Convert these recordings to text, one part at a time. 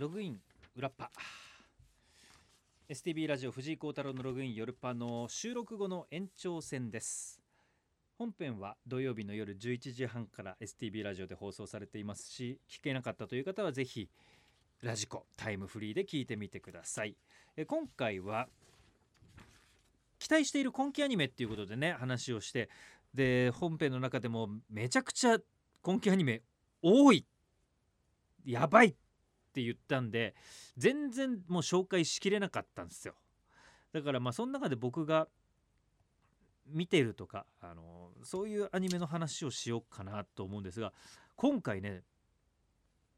ログイン裏パ STB ラジオ藤井幸太郎のログイン夜パの収録後の延長戦です。本編は土曜日の夜11時半から STB ラジオで放送されていますし聞けなかったという方はぜひラジコタイムフリーで聞いてみてください。え今回は期待している今期アニメっていうことでね話をしてで本編の中でもめちゃくちゃ今期アニメ多い。やばい。って言ったんで全然もう紹介しきれなかったんですよ。だからまあその中で僕が見てるとかあのそういうアニメの話をしようかなと思うんですが今回ね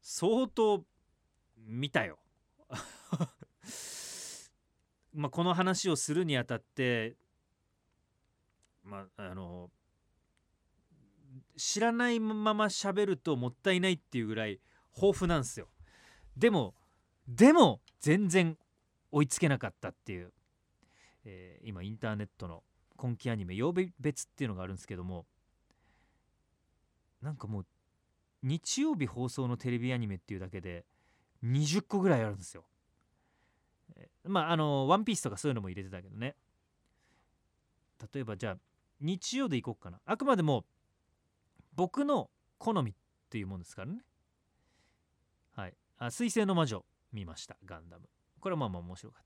相当見たよ。まあこの話をするにあたってまああの知らないまま喋るともったいないっていうぐらい豊富なんですよ。でもでも全然追いつけなかったっていう、えー、今インターネットの今期アニメ曜日別っていうのがあるんですけどもなんかもう日曜日放送のテレビアニメっていうだけで20個ぐらいあるんですよ。えーまああの「ワンピースとかそういうのも入れてたけどね。例えばじゃあ日曜でいこうかな。あくまでも僕の好みっていうもんですからね。あ水星の魔女。見ました。ガンダム。これはまあまあ面白かっ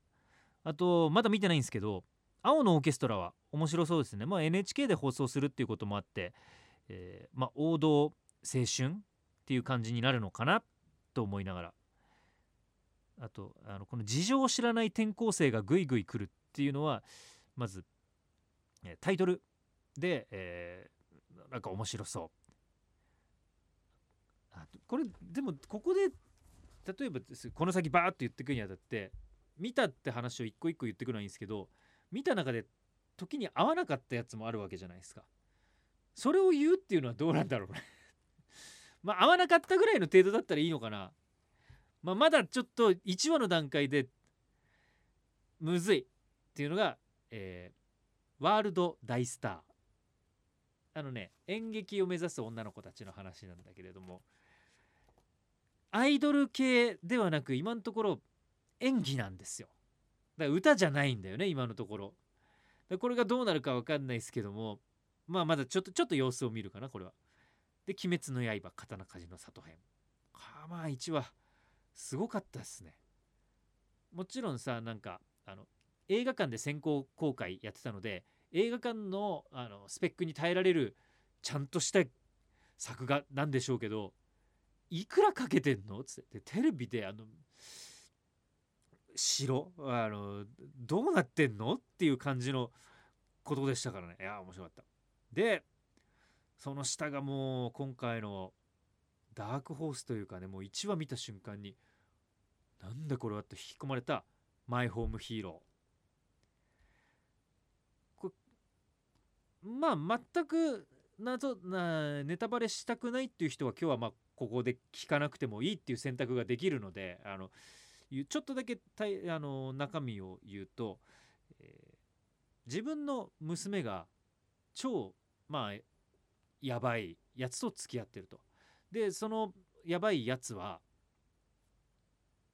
た。あとまだ見てないんですけど青のオーケストラは面白そうですね。まあ NHK で放送するっていうこともあって、えーまあ王道青春っていう感じになるのかなと思いながら。あとあのこの事情を知らない転校生がぐいぐい来るっていうのはまず、タイトルで、えーなんか面白そう。これでもここで例えばこの先バーッと言ってくにあたって見たって話を一個一個言ってくのはいいんですけど見た中で時に合わなかったやつもあるわけじゃないですか。それを言うっていうのはどうなんだろうね。まあ合わなかったぐらいの程度だったらいいのかな。まあまだちょっと1話の段階でむずいっていうのが、えーワールド大スター。あのね演劇を目指す女の子たちの話なんだけれども。アイドル系ではなく今のところ演技なんですよ。だから歌じゃないんだよね今のところ。だこれがどうなるか分かんないですけどもまあまだちょっとちょっと様子を見るかなこれは。で「鬼滅の刃刀鍛冶の里編」はあまあ1話すごかったですね。もちろんさなんかあの映画館で先行公開やってたので映画館のあのスペックに耐えられるちゃんとした作画なんでしょうけどいくらかけてんの？つって。テレビであの白あのどうなってんの？っていう感じのことでしたからね。いや面白かった。でその下がもう今回のダークホースというかねもう1話見た瞬間になんだこれはって引き込まれたマイホームヒーロー。まあ全く謎なネタバレしたくないっていう人は今日はまあここで聞かなくてもいいっていう選択ができるのであのちょっとだけたいあの中身を言うと、えー自分の娘が超まあやばいやつと付き合ってると。でそのやばいやつは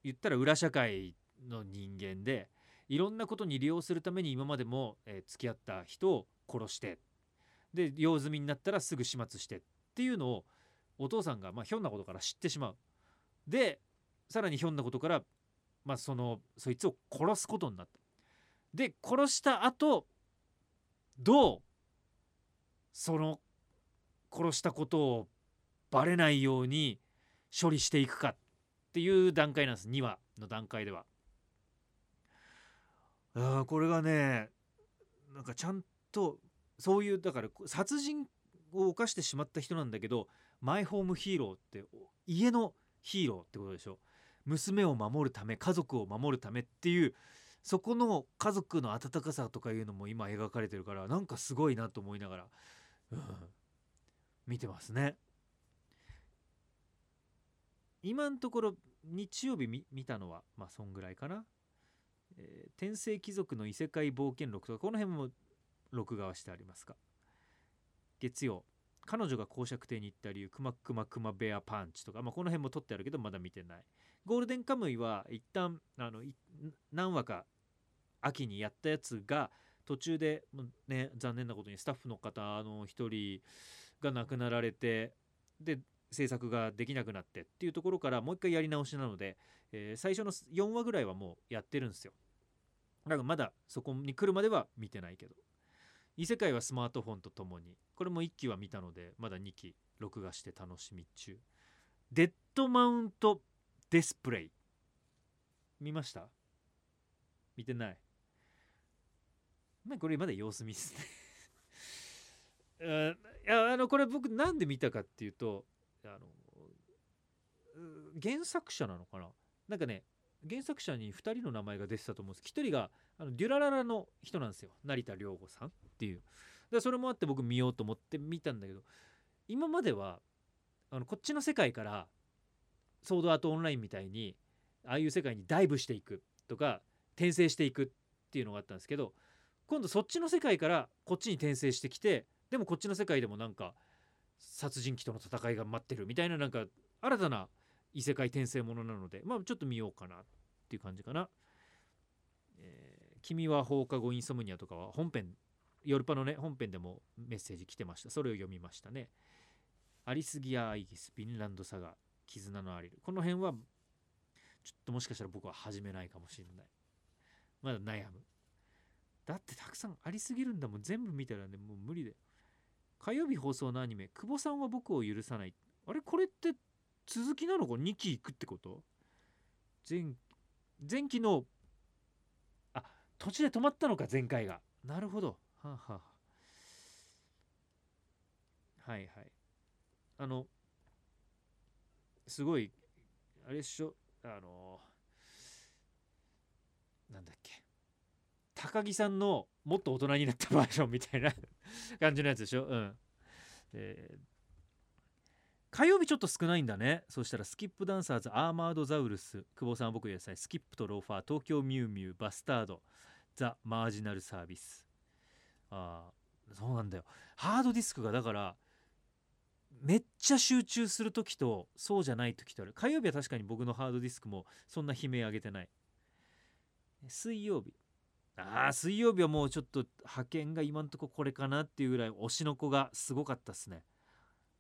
言ったら裏社会の人間でいろんなことに利用するために今までも、えー付き合った人を殺してで用済みになったらすぐ始末してっていうのをお父さんが、まあ、ひょんなことから知ってしまう。でさらにひょんなことから、まあ、そのそいつを殺すことになった。で殺した後どうその殺したことをバレないように処理していくかっていう段階なんです2話の段階では。あーこれがねなんかちゃんとそういうだから殺人を犯してしまった人なんだけどマイホームヒーローって家のヒーローってことでしょ。娘を守るため家族を守るためっていうそこの家族の温かさとかいうのも今描かれてるからなんかすごいなと思いながら、うん、見てますね。今のところ日曜日見見たのはまあそんぐらいかな、えー天聖貴族の異世界冒険録とかこの辺も録画はしてありますか。月曜。彼女が公爵邸に行った理由クマクマクマベアパンチとか、まあ、この辺も撮ってあるけどまだ見てない。ゴールデンカムイは一旦あの何話か秋にやったやつが途中で、ね、残念なことにスタッフの方の一人が亡くなられてで制作ができなくなってっていうところからもう一回やり直しなので、えー最初の4話ぐらいはもうやってるんですよ。だからまだそこに来るまでは見てないけど。異世界はスマートフォンとともに。これも1期は見たのでまだ2期録画して楽しみ中。デッドマウントデスプレイ。見ました？見てない。まあこれまだ様子見っすね。いやあのこれ僕なんで見たかっていうとあの原作者なのかな？なんかね原作者に2人の名前が出てたと思うんです。1人があのデュラララの人なんですよ成田凌吾さんっていうでそれもあって僕見ようと思って見たんだけど今まではあのこっちの世界からソードアートオンラインみたいにああいう世界にダイブしていくとか転生していくっていうのがあったんですけど今度そっちの世界からこっちに転生してきてでもこっちの世界でもなんか殺人鬼との戦いが待ってるみたいななんか新たな異世界転生ものなのでまあちょっと見ようかなっていう感じかな。君は放課後インソムニアとかは本編ヨルパのね本編でもメッセージ来てました。それを読みましたね。アリスギア・アイギスフィンランドサガ絆のアリル。この辺はちょっともしかしたら僕は始めないかもしれない。まだ悩む。だってたくさんありすぎるんだもん。全部見たらねもう無理で。火曜日放送のアニメ「久保さんは僕を許さない」あれこれって続きなのか？2期いくってこと？前前期の途中で止まったのか前回が。なるほど。はあ、はあ、はいはい。あのすごいあれっしょ？あのなんだっけ。高木さんのもっと大人になったバージョンみたいな 感じのやつでしょ？うん。で火曜日ちょっと少ないんだね。そしたらスキップダンサーズアーマードザウルス。久保さんは僕野菜スキップとローファー東京ミュウミュウバスタード。ザ・マージナルサービス。ああそうなんだよ。ハードディスクがだからめっちゃ集中する時とそうじゃない時とある。火曜日は確かに僕のハードディスクもそんな悲鳴上げてない。水曜日。ああ水曜日はもうちょっと派遣が今んとここれかなっていうぐらい推しの子がすごかったっすね。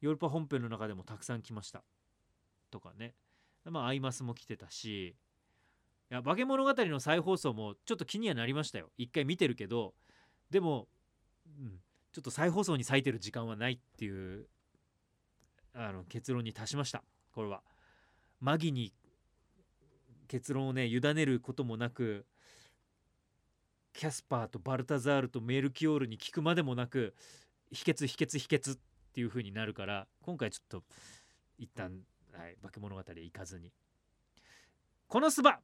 ヨーロッパ本編の中でもたくさん来ました。とかね。まあアイマスも来てたし。いや化け物語の再放送もちょっと気にはなりましたよ。一回見てるけど。でも、うん、ちょっと再放送に割いてる時間はないっていうあの結論に達しました。これは。マギに結論をね委ねることもなくキャスパーとバルタザールとメルキオールに聞くまでもなく秘訣秘訣秘訣っていう風になるから今回ちょっと一旦、はい、化け物語へ行かずに。このスバ。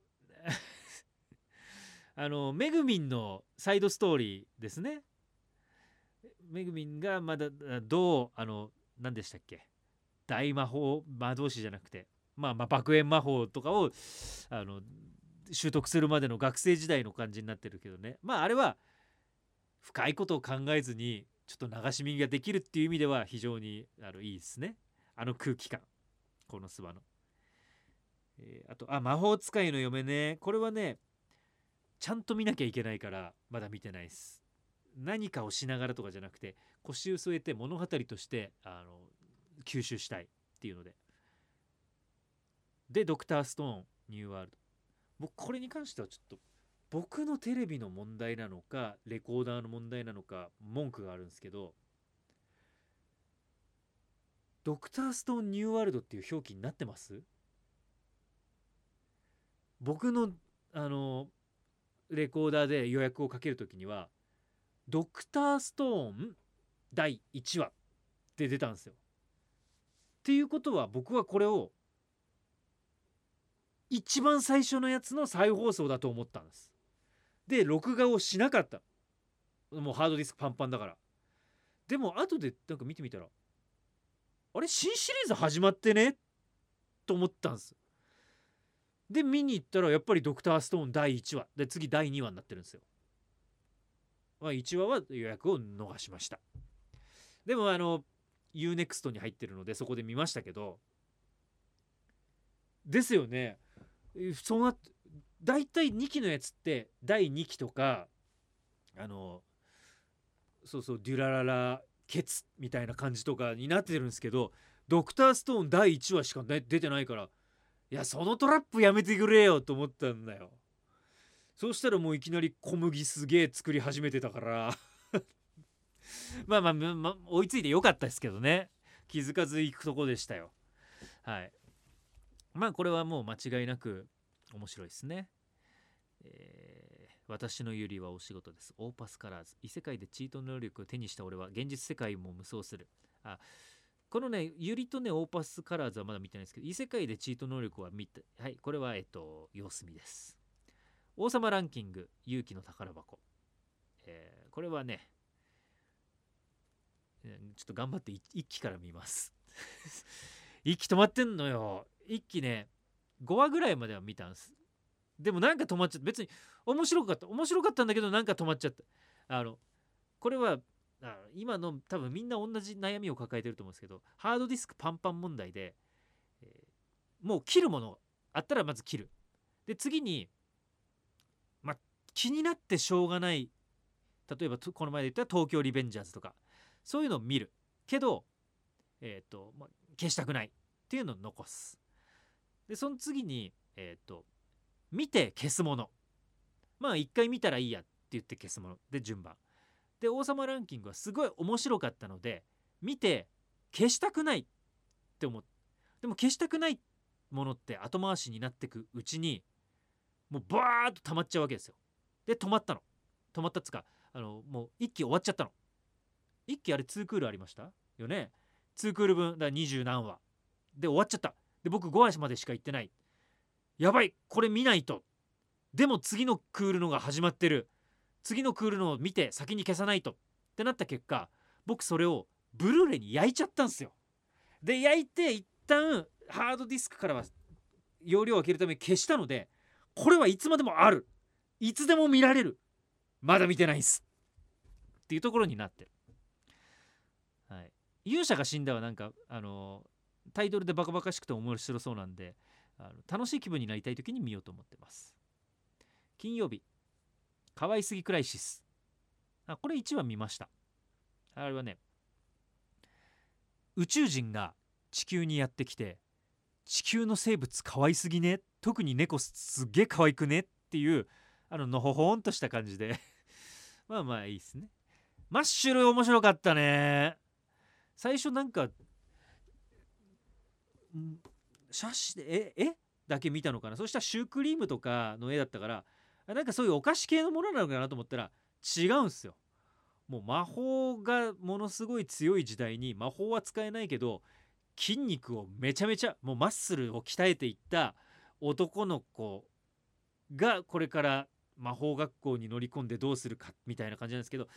あのめぐみんのサイドストーリーですね。めぐみんがまだどうあの何でしたっけ？大魔法魔導士じゃなくて。まあまあ爆炎魔法とかをあの習得するまでの学生時代の感じになってるけどね。まああれは深いことを考えずにちょっと流し見ができるっていう意味では非常にあのいいですね。あの空気感。このスバの、えーあとあ魔法使いの嫁ね。これはねちゃんと見なきゃいけないからまだ見てないです。何かをしながらとかじゃなくて腰を据えて物語としてあの吸収したいっていうので。でドクターストーンニューワールド。僕これに関してはちょっと僕のテレビの問題なのかレコーダーの問題なのか文句があるんですけどドクターストーンニューワールドっていう表記になってます？僕のあのレコーダーで予約をかけるときにはドクターストーン第1話って出たんですよ。っていうことは僕はこれを一番最初のやつの再放送だと思ったんです。で録画をしなかった。もうハードディスクパンパンだから。でも後でなんか見てみたらあれ新シリーズ始まってね？と思ったんです。で見に行ったらやっぱりドクターストーン第1話で次第2話になってるんですよ。まあ、1話は予約を逃しました。でもあの UNEXT に入ってるのでそこで見ましたけどですよねそうなって大体2期のやつって第2期とかあのそうそうデュラララケツみたいな感じとかになってるんですけどドクターストーン第1話しか出てないからいやそのトラップやめてくれよと思ったんだよ。そうしたらもういきなり小麦すげえ作り始めてたから。まあまあ、まあ、追いついてよかったですけどね。気づかず行くとこでしたよ。はい。まあこれはもう間違いなく面白いですねえー私のユリはお仕事です。オーパスカラーズ。異世界でチート能力を手にした俺は現実世界も無双する。あこのね、ユリとね、オーパスカラーズはまだ見てないですけど、異世界でチート能力は見て、はい、これは、えっと、様子見です。王様ランキング、勇気の宝箱。えーこれはね、ちょっと頑張ってい一期から見ます。一期止まってんのよ。一期ね、5話ぐらいまでは見たんです。でもなんか止まっちゃった。別に面白かった。面白かったんだけどなんか止まっちゃった。あの、これは、あ今の多分みんな同じ悩みを抱えてると思うんですけど、ハードディスクパンパン問題で、えーもう切るものあったらまず切る。で、次に、ま、気になってしょうがない、例えばこの前で言った東京リベンジャーズとか、そういうのを見る。けど、えっ、と、ま、消したくないっていうのを残す。で、その次に、えっ、と、見て消すもの。まあ、一回見たらいいやって言って消すもの。で、順番。で、王様ランキングはすごい面白かったので、見て消したくないって思って、でも消したくないものって後回しになってくうちに、もうバーッと溜まっちゃうわけですよ。で、止まったの。止まったっつか、あの、もう一期終わっちゃったの。一期あれ2クールありました？よね？2クール分、だ20何話。で、終わっちゃった。で、僕5話までしか行ってない。やばいこれ見ないと。でも次のクールのが始まってる。次のクールのを見て先に消さないと。ってなった結果、僕それをブルーレイに焼いちゃったんですよ。で、焼いて一旦ハードディスクからは容量を開けるために消したので、これはいつまでもある。いつでも見られる。まだ見てないんす。っていうところになってる。はい。勇者が死んだはなんか、あのタイトルでバカバカしくて面白そうなんで、あの楽しい気分になりたい時に見ようと思ってます。金曜日、可愛すぎクライシス。あ、これ1話見ました。あれはね、宇宙人が地球にやってきて、地球の生物可愛すぎね特に猫すっげえ可愛くねっていう、あの、のほほんとした感じで まあまあいいっすね。マッシュル面白かったね。最初なんか、写真でええ？だけ見たのかな？そしたらシュークリームとかの絵だったからあなんかそういうお菓子系のものなのかなと思ったら違うんすよ。もう魔法がものすごい強い時代に魔法は使えないけど筋肉をめちゃめちゃもうマッスルを鍛えていった男の子がこれから魔法学校に乗り込んでどうするかみたいな感じなんですけど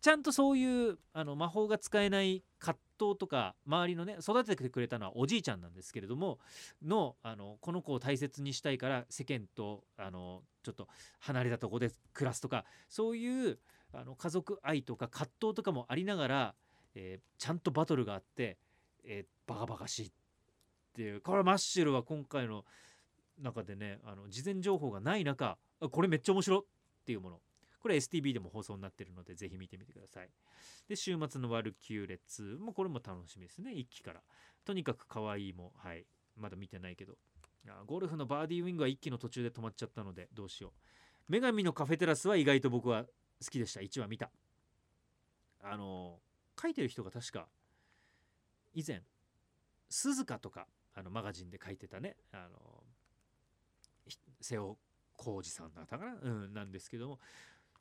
ちゃんとそういうあの魔法が使えない葛藤とか周りのね育ててくれたのはおじいちゃんなんですけれどものあのこの子を大切にしたいから世間とあのちょっと離れたとこで暮らすとかそういうあの家族愛とか葛藤とかもありながら、えーちゃんとバトルがあって、えーバカバカしいっていう。これマッシュルは今回の中でねあの事前情報がない中これめっちゃ面白っていうもの。これ STB でも放送になってるのでぜひ見てみてください。で週末のワルキューレッツ。もこれも楽しみですね1期から。とにかく可愛いもはいまだ見てないけど。ゴルフのバーディーウィングは1期の途中で止まっちゃったのでどうしよう。女神のカフェテラスは意外と僕は好きでした。1話見た。あの書いてる人が確か以前鈴鹿とかあのマガジンで書いてたねあの瀬尾浩二さんだったかな、うん、なんですけども。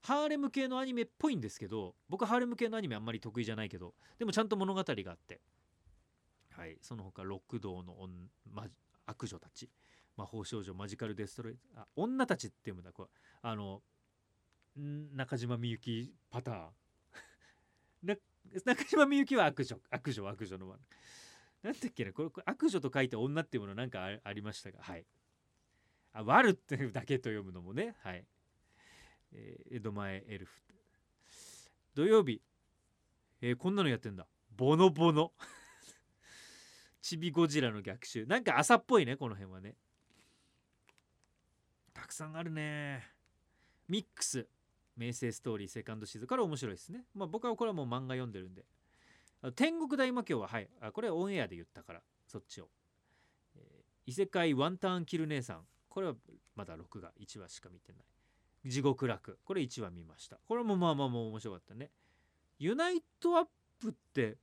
ハーレム系のアニメっぽいんですけど僕ハーレム系のアニメあんまり得意じゃないけどでもちゃんと物語があって。はいその他六道の女ま悪女たち。魔法少女マジカルデストロイあ女たちっていうんだ。これあの中島みゆきパターン。中島みゆきは悪女悪女悪女のなんだっけなこれ悪女と書いて女っていうものなんかありましたが。はい。あ悪っていうだけと読むのもね。はい、えー江戸前エルフ。土曜日、えーこんなのやってんだ。ボノボノ。チビゴジラの逆襲。なんか朝っぽいねこの辺はね。たくさんあるね。ミックス。名声ストーリーセカンドシーズン。から面白いですね。まあ僕はこれはもう漫画読んでるんで。天国大魔教ははい。あこれはオンエアで言ったから。そっちを、えー異世界ワンターンキル姉さん。これはまだ6が1話しか見てない。地獄楽。これ1話見ました。これもまあまあまあ面白かったね。ユナイトアップって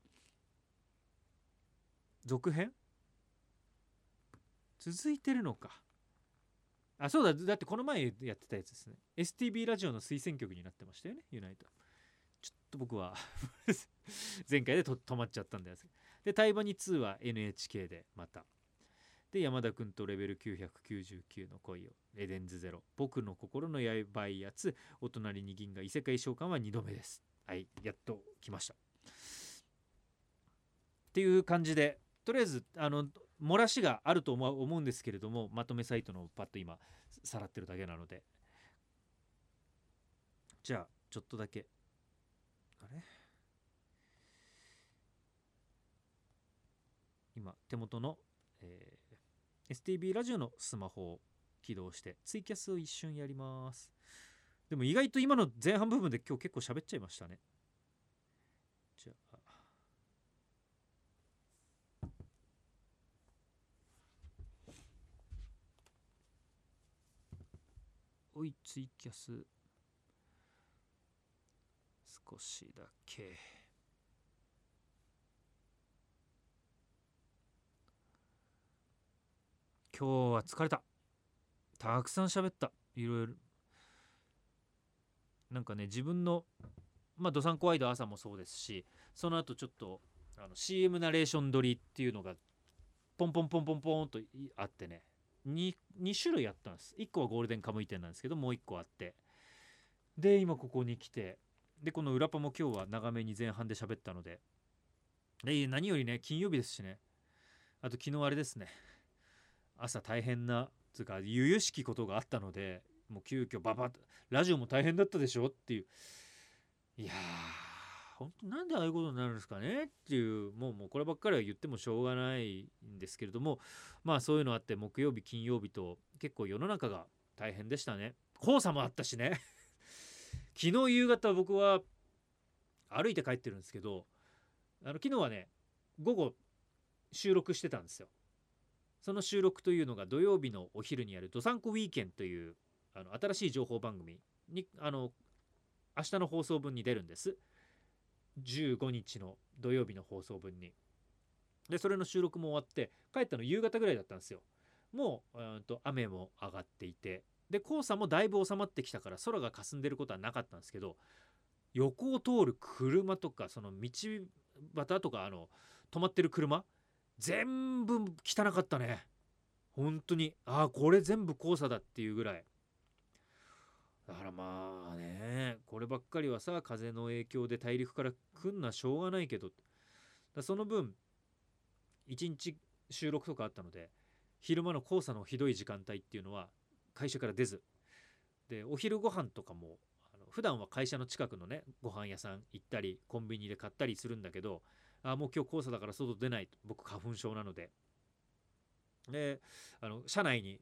続編？続いてるのか。あそうだ。だってこの前やってたやつですね。STB ラジオの推薦曲になってましたよねユナイト。ちょっと僕は 前回で止まっちゃったんですでタイバニ2は NHK でまた。で山田君とレベル999の恋をエデンズゼロ。僕の心のやばいやつ。お隣に銀河異世界召喚は2度目です。はいやっと来ました。っていう感じでとりあえずあの漏らしがあると思うんですけれどもまとめサイトのパッと今さらってるだけなので。じゃあちょっとだけ。あれ？今手元の、えー STB ラジオのスマホを起動してツイキャスを一瞬やります。でも意外と今の前半部分で今日結構喋っちゃいましたね。じゃあ。おいツイキャス。少しだけ。今日は疲れた。たくさん喋った。いろいろなんかね自分のまあドサンコワイド朝もそうですしその後ちょっとあの CM ナレーション撮りっていうのがポンポンポンポンポンとあってね。2, 2種類あったんです。1個はゴールデンカムイ店なんですけどもう1個あって。で今ここに来て。でこの裏パも今日は長めに前半で喋ったので。で何よりね金曜日ですしね。あと昨日あれですね。朝大変なつうか由々しきことがあったのでもう急遽ババッラジオも大変だったでしょっていう。いやー本当なんでああいうことになるんですかねっていうもうもうこればっかりは言ってもしょうがないんですけれどもまあそういうのあって木曜日金曜日と結構世の中が大変でしたね。黄砂もあったしね。昨日夕方僕は歩いて帰ってるんですけどあの昨日はね午後収録してたんですよ。その収録というのが土曜日のお昼にやる「ドサンコウィーケン」というあの新しい情報番組にあの明日の放送分に出るんです。15日の土曜日の放送分に。でそれの収録も終わって帰ったの夕方ぐらいだったんですよ。もううんと雨も上がっていて。で黄砂もだいぶ収まってきたから空が霞んでることはなかったんですけど横を通る車とかその道端とかあの止まってる車全部汚かったね。本当に。ああこれ全部黄砂だっていうぐらい。だからまあねこればっかりはさ風の影響で大陸から来んのはしょうがないけど。だその分一日収録とかあったので昼間の黄砂のひどい時間帯っていうのは会社から出ず。でお昼ご飯とかもあの普段は会社の近くのねご飯屋さん行ったりコンビニで買ったりするんだけどあもう今日黄砂だから外出ないと僕花粉症なので。であの車内に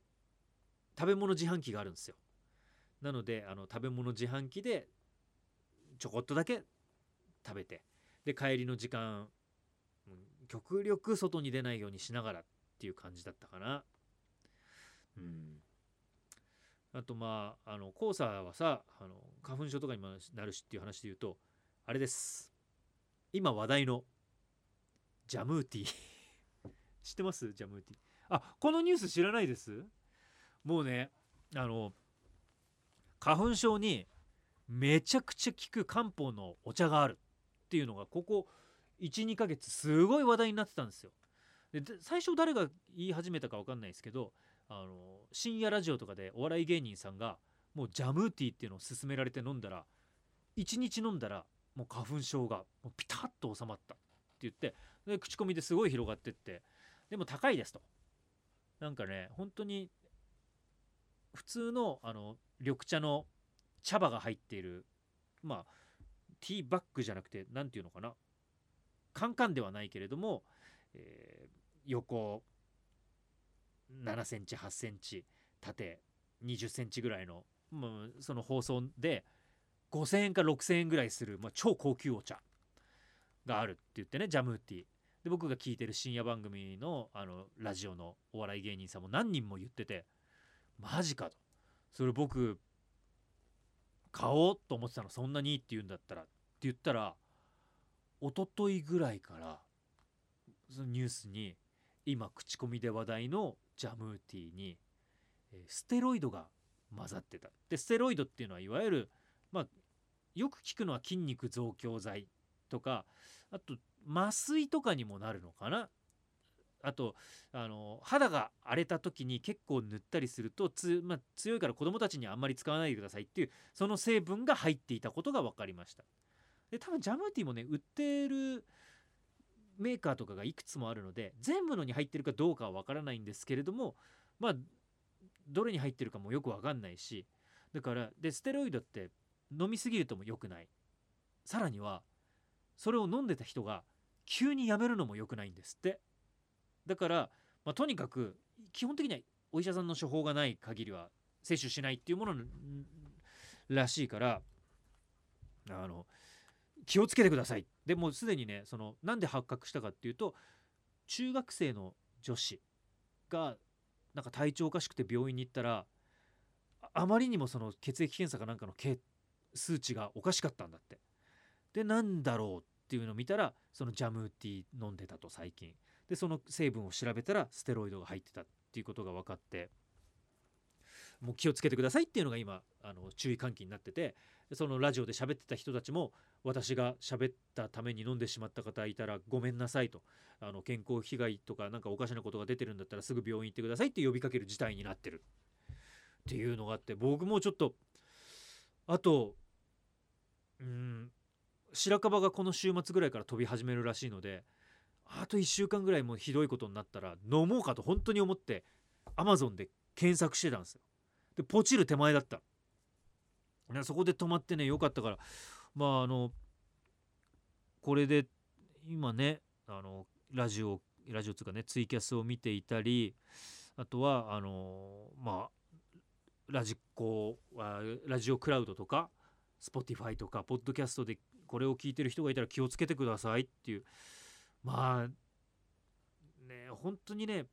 食べ物自販機があるんですよ。なのであの食べ物自販機でちょこっとだけ食べてで帰りの時間うん極力外に出ないようにしながらっていう感じだったかな。うん。あとまああの黄砂はさあの花粉症とかにもなるしっていう話で言うとあれです。今話題のジャムーティ 知ってます？ジャムーティあこのニュース知らないです？もうねあの花粉症にめちゃくちゃ効く漢方のお茶があるっていうのがここ12ヶ月すごい話題になってたんですよ。で最初誰が言い始めたか分かんないですけどあの深夜ラジオとかでお笑い芸人さんがもうジャムーティーっていうのを勧められて飲んだら1日飲んだらもう花粉症がもうピタッと収まった。言ってで口コミですごい広がってってでも高いですと。なんかね本当に普通のあの緑茶の茶葉が入っているまあティーバッグじゃなくて何ていうのかな。カンカンではないけれども、えー横7センチ8センチ縦20センチぐらいの、まあ、その放送で5,000円か6,000円ぐらいする、まあ、超高級お茶。があるって言ってねジャムーティー。で僕が聞いてる深夜番組のあのラジオのお笑い芸人さんも何人も言っててマジかと。それ僕買おうと思ってたの。そんなにいいって言うんだったら。って言ったら一昨日ぐらいからそのニュースに今口コミで話題のジャムーティーにえステロイドが混ざってた。でステロイドっていうのはいわゆるまあよく聞くのは筋肉増強剤とかあと麻酔とかにもなるのかな？あとあの肌が荒れた時に結構塗ったりするとつ、まあ、強いから子供たちにあんまり使わないでくださいっていうその成分が入っていたことが分かりました。で多分ジャムティーもね売ってるメーカーとかがいくつもあるので全部のに入ってるかどうかは分からないんですけれどもまあどれに入ってるかもよく分かんないしだからでステロイドって飲みすぎるとも良くない。さらにはそれを飲んでた人が急にやめるのも良くないんですって。だから、まあ、とにかく基本的にはお医者さんの処方がない限りは摂取しないっていうものらしいからあの気をつけてください。でもうすでにねそのなんで発覚したかっていうと中学生の女子がなんか体調おかしくて病院に行ったらあまりにもその血液検査かなんかの数値がおかしかったんだって。でなんだろうっていうのを見たらそのジャムティー飲んでたと最近。でその成分を調べたらステロイドが入ってたっていうことが分かってもう気をつけてくださいっていうのが今あの注意喚起になっててそのラジオで喋ってた人たちも私が喋ったために飲んでしまった方いたらごめんなさいとあの健康被害とかなんかおかしなことが出てるんだったらすぐ病院行ってくださいって呼びかける事態になってる。っていうのがあって僕もちょっとあとうん白樺がこの週末ぐらいから飛び始めるらしいのであと1週間ぐらいもうひどいことになったら飲もうかと本当に思って Amazon で検索してたんですよ。でポチる手前だった。ねそこで止まってねよかったからまああのこれで今ねあのラジオラジオっていうかねツイキャスを見ていたりあとはあのまあラジコラジオクラウドとか Spotify とかポッドキャストでこれを聞いてる人がいたら気をつけてくださいっていう。まあね本当にね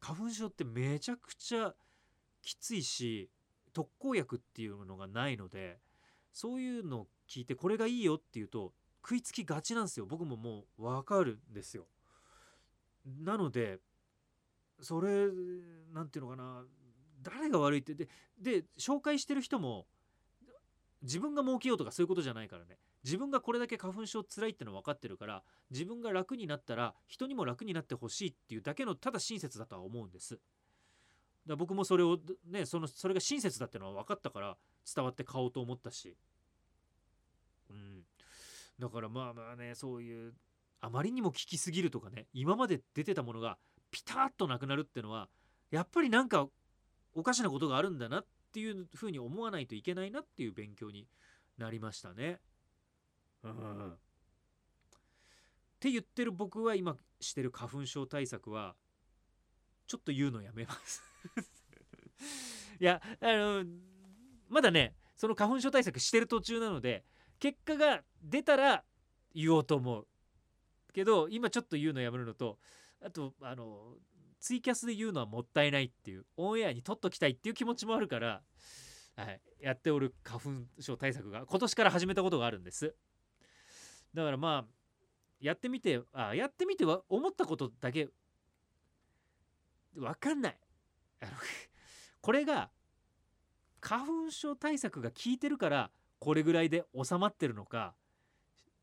花粉症ってめちゃくちゃきついし特効薬っていうのがないのでそういうのを聞いてこれがいいよっていうと食いつきがちなんですよ。僕ももう分かるんですよ。なのでそれなんていうのかな誰が悪いってでで紹介してる人も自分が儲けようとかそういうことじゃないからね。自分がこれだけ花粉症つらいっての分かってるから自分が楽になったら人にも楽になってほしいっていうだけのただ親切だとは思うんです。だ僕もそれをねそのそれが親切だってのは分かったから伝わって買おうと思ったし。うん。だからまあまあねそういうあまりにも効きすぎるとかね今まで出てたものがピタッとなくなるってのはやっぱりなんかおかしなことがあるんだなっていうふうに思わないといけないなっていう勉強になりましたね。うん、って言ってる僕は今してる花粉症対策はちょっと言うのやめます。いやあのまだねその花粉症対策してる途中なので結果が出たら言おうと思うけど今ちょっと言うのやめるのとあとあのツイキャスで言うのはもったいないっていうオンエアに取っときたいっていう気持ちもあるから、はい、やっておる花粉症対策が今年から始めたことがあるんです。だからまあやってみてあやってみては思ったことだけわかんない。これが花粉症対策が効いてるからこれぐらいで収まってるのか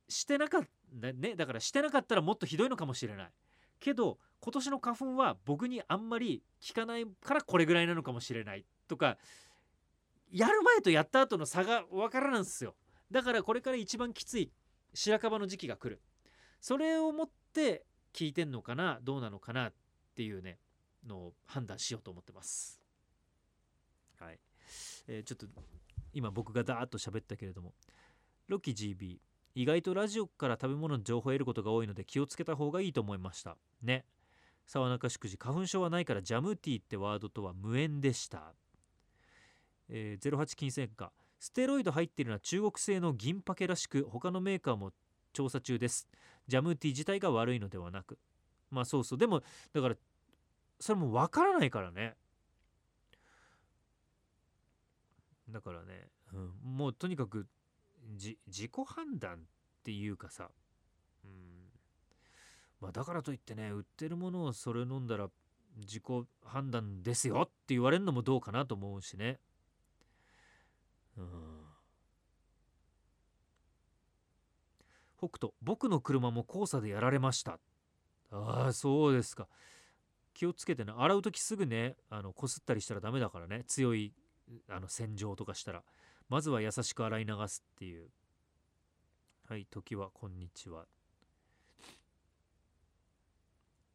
してなかったねだからしてなかったらもっとひどいのかもしれない。けど今年の花粉は僕にあんまり効かないからこれぐらいなのかもしれないとかやる前とやった後の差が分からないんですよ。だからこれから一番きつい白樺の時期が来る。それをもって効いてんのかなどうなのかなっていうねのを判断しようと思ってます。はい、えーちょっと今僕がダーッと喋ったけれどもロキ GB 意外とラジオから食べ物の情報を得ることが多いので気をつけた方がいいと思いました。ね。沢中祝辞花粉症はないからジャムティーってワードとは無縁でした、えー、08金銭化ステロイド入っているのは中国製の銀パケらしく他のメーカーも調査中です。ジャムティー自体が悪いのではなく。まあそうそう。でもだからそれもわからないからね。だからね、うん、もうとにかく自己判断っていうかさ、うん。まあ、だからといってね売ってるものをそれ飲んだら自己判断ですよって言われるのもどうかなと思うしね。うん。北斗僕の車も黄砂でやられました。ああそうですか。気をつけてね洗う時すぐねあのこすったりしたらダメだからね。強いあの洗浄とかしたら。まずは優しく洗い流すっていう。はい時はこんにちは。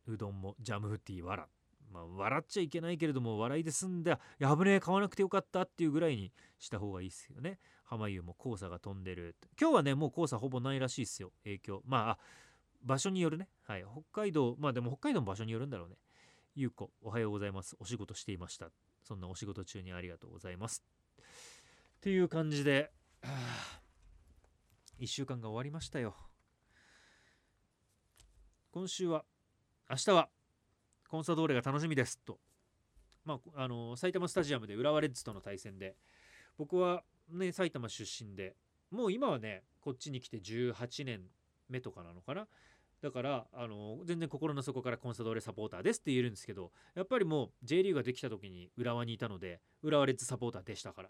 うどんもジャムフティーわら。まあ笑っちゃいけないけれども笑いで済んだ。やぶねえ買わなくてよかったっていうぐらいにした方がいいですよね。濱湯も黄砂が飛んでる。今日はねもう黄砂ほぼないらしいですよ。影響。まあ場所によるね。はい北海道まあでも北海道も場所によるんだろうね。ゆうこおはようございます。お仕事していました。そんなお仕事中にありがとうございます。っていう感じで、はあ、1週間が終わりましたよ。今週は明日はコンサドーレが楽しみです。と。まああの埼玉スタジアムで浦和レッズとの対戦で。僕はね埼玉出身で。もう今はねこっちに来て18年目とかなのかな。だからあの全然心の底からコンサドーレサポーターですって言えるんですけどやっぱりもう J リーグができた時に浦和にいたので浦和レッズサポーターでしたから。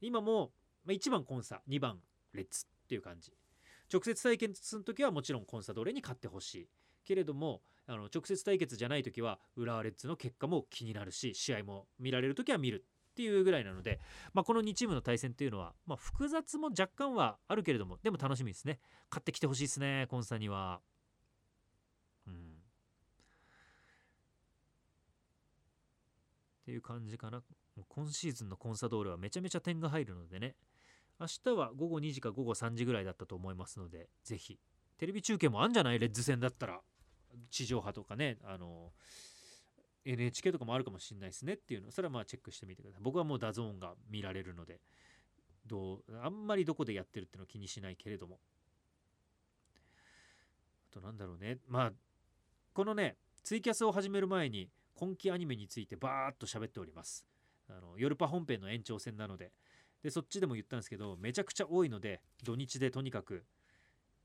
今も、まあ、1番コンサ2番レッツっていう感じ。直接対決の時はもちろんコンサドーレに勝ってほしい。けれどもあの直接対決じゃない時は浦和レッズの結果も気になるし試合も見られる時は見るっていうぐらいなので、まあ、この2チームの対戦っていうのは、まあ、複雑も若干はあるけれどもでも楽しみですね。勝ってきてほしいですねコンサには。うん。っていう感じかな。今シーズンのコンサドーレはめちゃめちゃ点が入るのでね。明日は午後2時か午後3時ぐらいだったと思いますのでぜひ。テレビ中継もあんじゃないレッズ戦だったら地上波とかねあの NHK とかもあるかもしれないですねっていうのそれはまあチェックしてみてください。僕はもう DAZN が見られるのでどうあんまりどこでやってるっていうのは気にしないけれども。あとなんだろうね。まあこのねツイキャスを始める前に今期アニメについてバーっと喋っております。あの夜パ本編の延長戦なので。でそっちでも言ったんですけどめちゃくちゃ多いので土日でとにかく。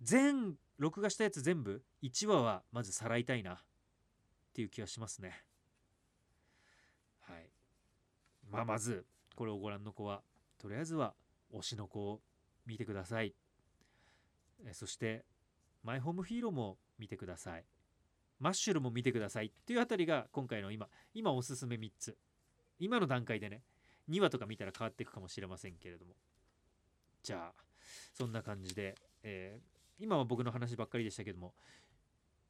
全録画したやつ全部1話はまずさらいたいな。っていう気がしますね。はい。まあまずこれをご覧の子はとりあえずは推しの子を見てください。えそしてマイホームヒーローも見てください。マッシュルも見てください。っていうあたりが今回の今今おすすめ3つ。今の段階でね2話とか見たら変わっていくかもしれませんけれども。じゃあそんな感じで、えー、今は僕の話ばっかりでしたけども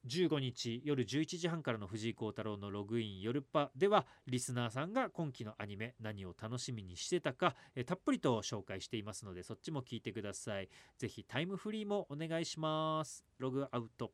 15日夜11時半からの藤井幸太郎のログイン夜パではリスナーさんが今期のアニメ何を楽しみにしてたか、え、たっぷりと紹介していますのでそっちも聞いてください。ぜひタイムフリーもお願いします。ログアウト。